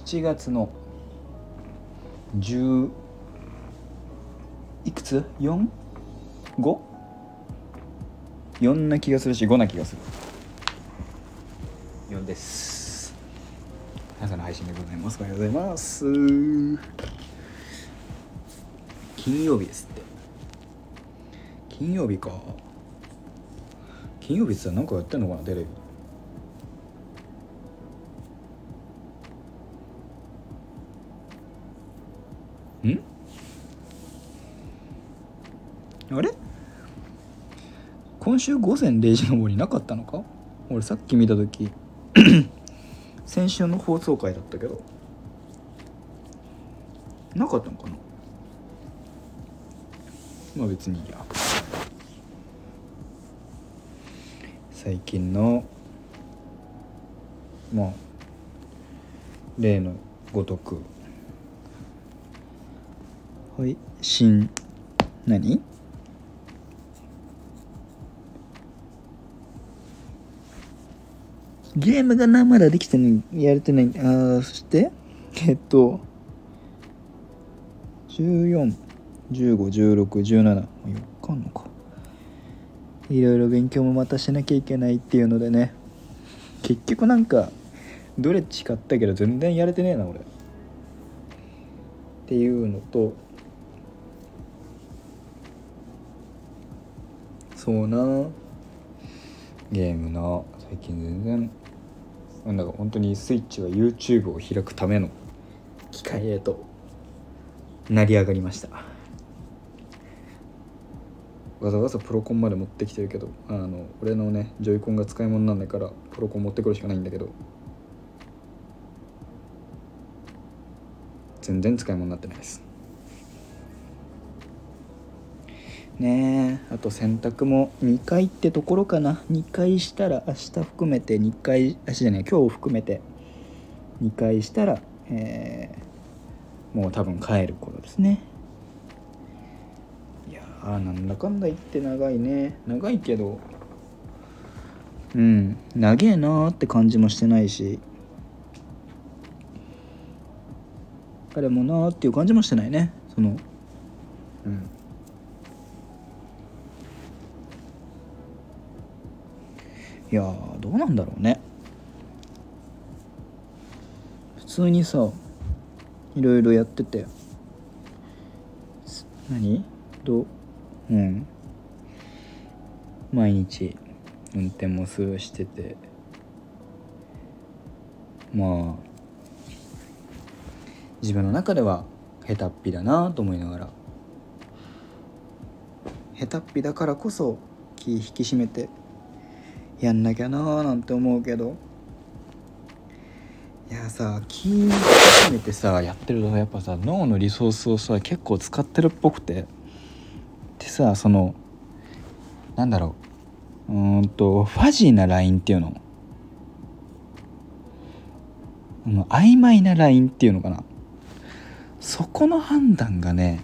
7月の10いくつ ?4?5?4 な気がするし5な気がする。4です。朝の配信でございます。おはようございます。金曜日ですって。金曜日か。金曜日ってさなんかやってんのかなテレビんあれ今週午前0時の森なかったのか？俺さっき見た時。先週の放送回だったけど。なかったのかな？まあ別にいいや。最近のまあ例のごとく。はい。新何？ゲームがなまだできてないやれてない。あそしてえっと14151617よっかんのか。いろいろ勉強もまたしなきゃいけないっていうのでね。結局なんかどれ誓ったけど全然やれてねえな俺。っていうのとそうな。ゲームな。最近全然なんだか本当にスイッチは YouTube を開くための機械へと成り上がりました。わざわざプロコンまで持ってきてるけどあの俺のねジョイコンが使い物なんないからプロコン持ってくるしかないんだけど全然使い物になってないです。ね。あと洗濯も2回ってところかな。2回したら明日含めて2回明日じゃない今日含めて2回したら、えー、もう多分帰る頃ですね。いやーなんだかんだ言って長いね。長いけどうん長えなーって感じもしてないし。彼もなーっていう感じもしてないね。そのうん。いやどうなんだろうね。普通にさいろいろやってて。何？どう？ん。毎日運転もするしてて。まあ自分の中では下手っぴだなと思いながら。下手っぴだからこそ気引き締めてやんなきゃなーなんて思うけど。いやさ気引き締めてさやってるとやっぱさ脳のリソースをさ結構使ってるっぽくて。でさそのなんだろう。うんとファジーなラインっていうの。うん曖昧なラインっていうのかな。そこの判断がね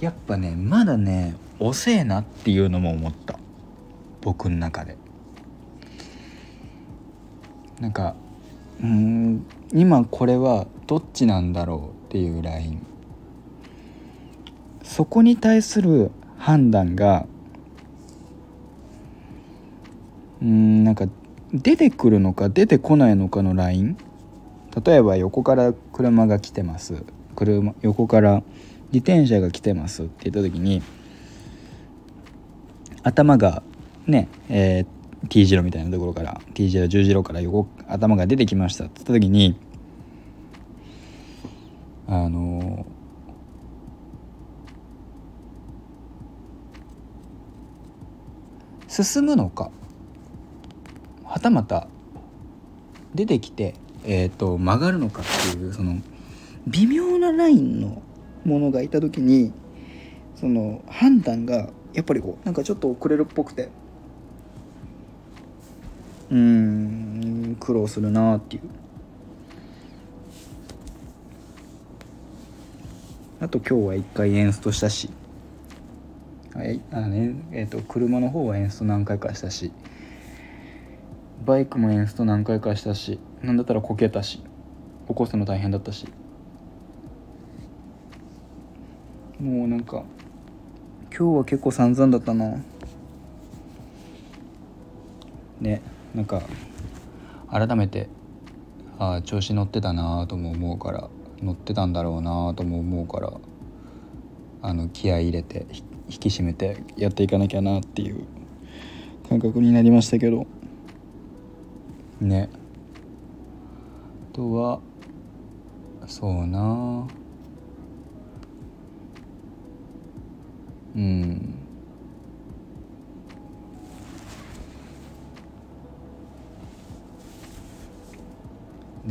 やっぱねまだね遅えなっていうのも思った。僕の中で。なんかうん今これはどっちなんだろうっていうライン。そこに対する判断がうんなんか出てくるのか出てこないのかのライン。例えば横から車が来てます。車横から自転車が来てますって言った時に頭がねえー T 字路みたいなところから T 字路十字路から横頭が出てきました。って言った時にあの進むのかはたまた出てきて、えー、と曲がるのかっていうその微妙なラインのものがいた時にその判断がやっぱりこうなんかちょっと遅れるっぽくてうん苦労するなっていう。あと今日は一回エンストしたし。はいあのねえー、と車の方はエンスト何回かしたし。バイクもエンスト何回かしたし。なんだったらこけたし。起こすの大変だったし。もうなんか今日は結構散々だったな。ね。なんか改めてああ調子乗ってたなとも思うから乗ってたんだろうなとも思うからあの気合い入れて引き締めてやっていかなきゃなっていう感覚になりましたけど。ね。あとはそうなうん。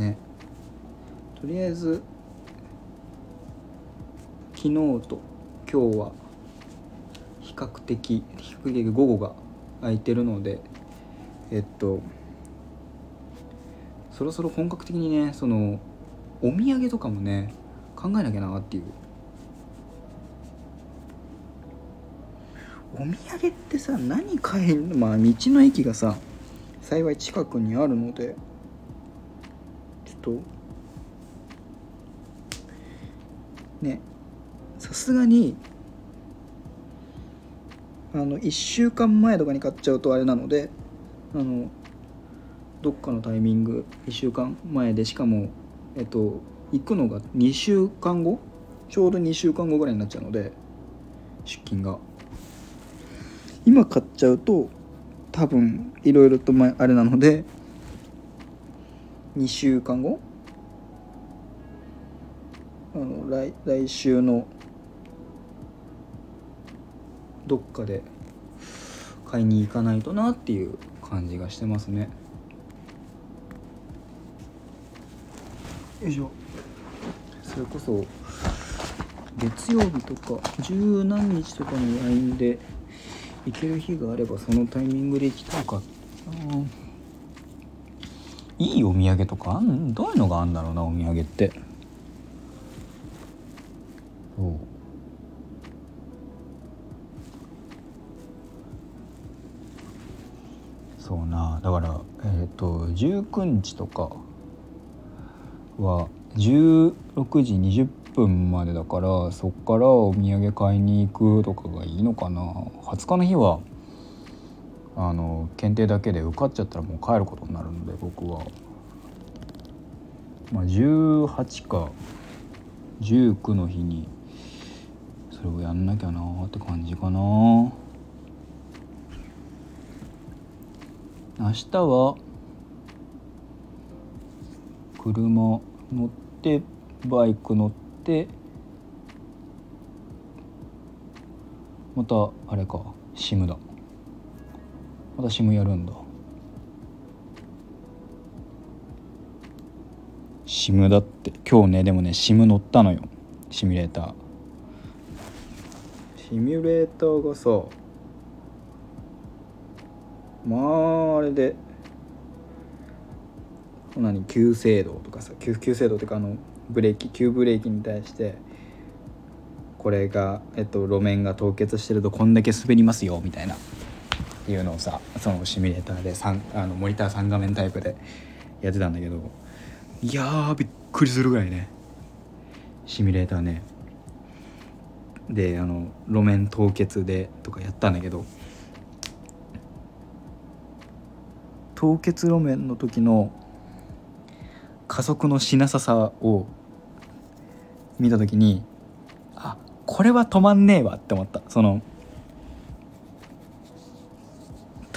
ね。とりあえず昨日と今日は比較的比較的午後が空いてるのでえっとそろそろ本格的にねそのお土産とかもね考えなきゃなっていう。お土産ってさ何買えんまあ道の駅がさ幸い近くにあるので。と。ねさすがにあの1週間前とかに買っちゃうとあれなのであのどっかのタイミング1週間前でしかもえっと行くのが2週間後？ちょうど2週間後ぐらいになっちゃうので出勤が。今買っちゃうと多分いろいろとあれなので2週間後？あの来来週のどっかで買いに行かないとなっていう感じがしてますね。よいしょ。それこそ月曜日とか十何日とかに LINE で行ける日があればそのタイミングで行きたいかいいお土産とかあんどういうのがあるんだろうなお土産って。そう。そうな。だからえっ、ー、と19日とかは16時20分までだからそっからお土産買いに行くとかがいいのかな。20日の日はあの検定だけで受かっちゃったらもう帰ることになるので僕は。まあ18か19の日にそれをやんなきゃなーって感じかな。明日は車乗ってバイク乗ってまたあれかシムだ。またシムやるんだ。シムだって。今日ねでもねシム乗ったのよ。シミュレーター。シミュレーターがさまああれで何急制度とかさ急急制度っていうかあのブレーキ急ブレーキに対してこれが、えっと、路面が凍結してるとこんだけ滑りますよみたいな。っていうのをさそのシミュレーターであのモニター3画面タイプでやってたんだけどいやーびっくりするぐらいねシミュレーターね。であの路面凍結でとかやったんだけど凍結路面の時の加速のしなささを見た時にあこれは止まんねえわって思った。その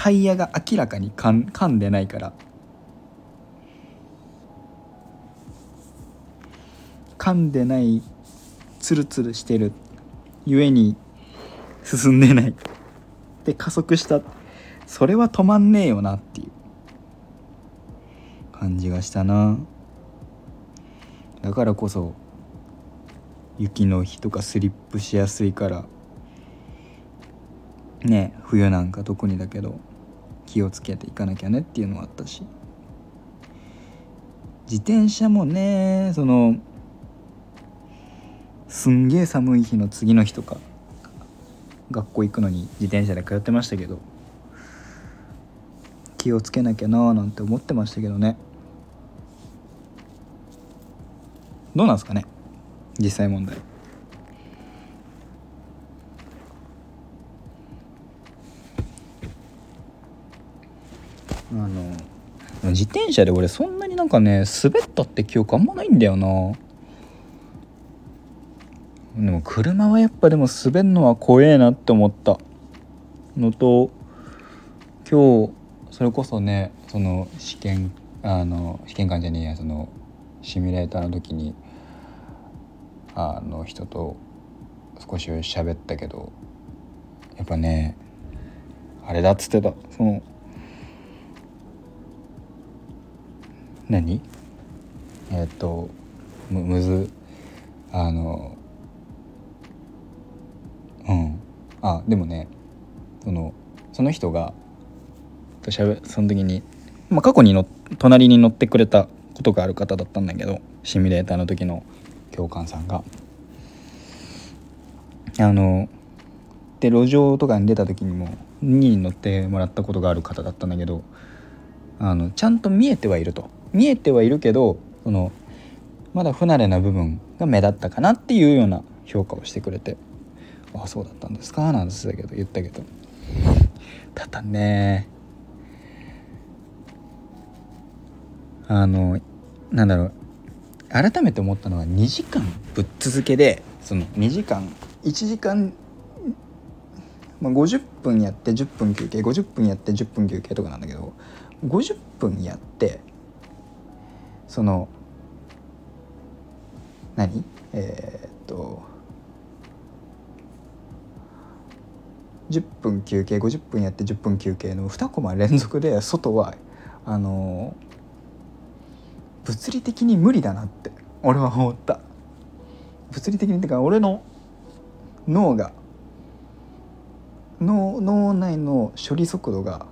タイヤが明らかにかん噛んでないから。噛んでないツルツルしてるゆえに進んでない。で加速した。それは止まんねえよなっていう感じがしたな。だからこそ雪の日とかスリップしやすいから。ね冬なんか特にだけど。気をつけていかなきゃねっていうのはあったし。自転車もねそのすんげえ寒い日の次の日とか学校行くのに自転車で通ってましたけど気をつけなきゃなーなんて思ってましたけどね。どうなんすかね実際問題。あの自転車で俺そんなになんかね滑ったって記憶あんまないんだよな。でも車はやっぱでも滑るのは怖えなって思った。のと今日それこそねその試験あの試験官じゃねえやそのシミュレーターの時にあの人と少し喋ったけどやっぱねあれだっつってた。その何？えっ、とむむずあのうん。あでもねそのその人がとしゃべその時に、まあ、過去にの隣に乗ってくれたことがある方だったんだけどシミュレーターの時の教官さんが。あので路上とかに出た時にもに乗ってもらったことがある方だったんだけどあのちゃんと見えてはいると。見えてはいるけどそのまだ不慣れな部分が目立ったかなっていうような評価をしてくれて「ああそうだったんですか」なんて言ったけど言ったけど。ただねあのなんだろう改めて思ったのは2時間ぶっ続けでその2時間1時間、まあ、50分やって10分休憩50分やって10分休憩とかなんだけど50分やってその何？えー、っと10分休憩50分やって10分休憩の2コマ連続で外はあの物理的に無理だなって俺は思った。物理的にってか俺の脳が脳脳内の処理速度が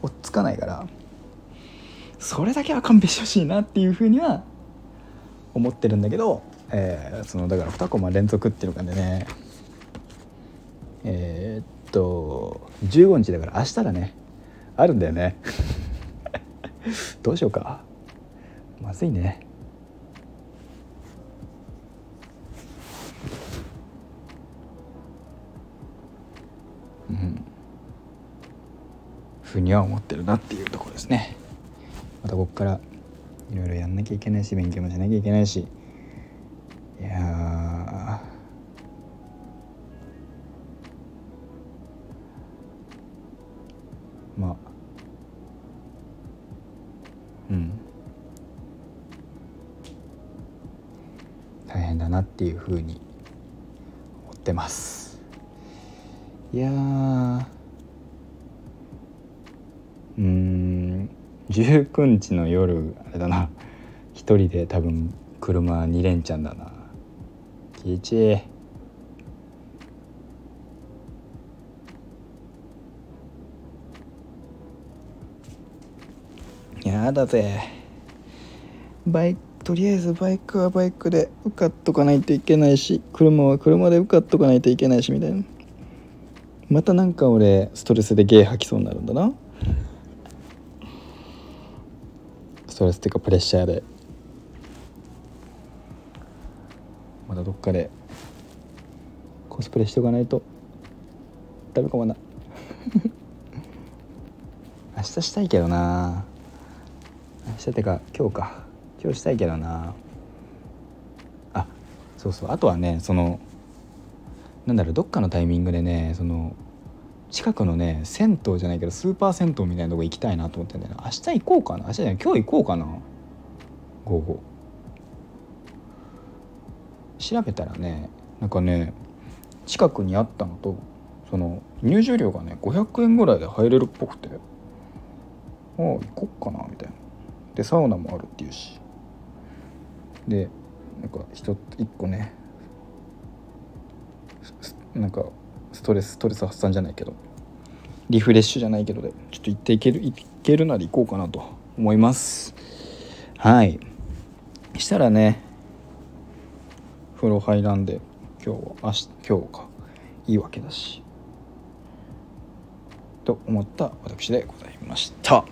追っつかないからそれだけは勘弁してほしいなっていうふうには思ってるんだけど、えー、そのだから2コマ連続っていうのがねえー、っと15日だから明日だね。あるんだよね。どうしようか。まずいね。うん。ふうには思ってるなっていうところですね。たこっからいろいろやんなきゃいけないし勉強もしなきゃいけないし。いやまあ。うん。大変だなっていうふうに思ってます。いやうん19日の夜あれだな。一人で多分車2連チャンだな。気いち。やだぜ。バイとりあえずバイクはバイクで受かっとかないといけないし車は車で受かっとかないといけないしみたいな。またなんか俺ストレスでゲー吐きそうになるんだなストレスっていうかプレッシャーで。またどっかでコスプレしておかないと。ダメかもな。明日したいけどな。明日ってか今日か。今日したいけどな。あそうそう。あとはねそのなんだろうどっかのタイミングでねその近くのね銭湯じゃないけどスーパー銭湯みたいなとこ行きたいなと思ってんだよ明日行こうかな？明日じゃない今日行こうかな？午後。調べたらねなんかね近くにあったのとその入場料がね500円ぐらいで入れるっぽくてああ行こっかなみたいな。でサウナもあるっていうし。でなんか一個ねなんかストレスストレス発散じゃないけどリフレッシュじゃないけどでちょっと行っていける行けるなら行こうかなと思います。はい。したらね風呂入らんで今日は明日今日かいいわけだしと思った私でございました。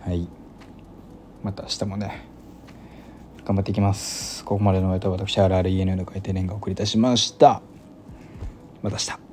はい。また明日もね頑張っていきます。ここまでのお相手は私 RREN の回転連が送りいたしました。また明日。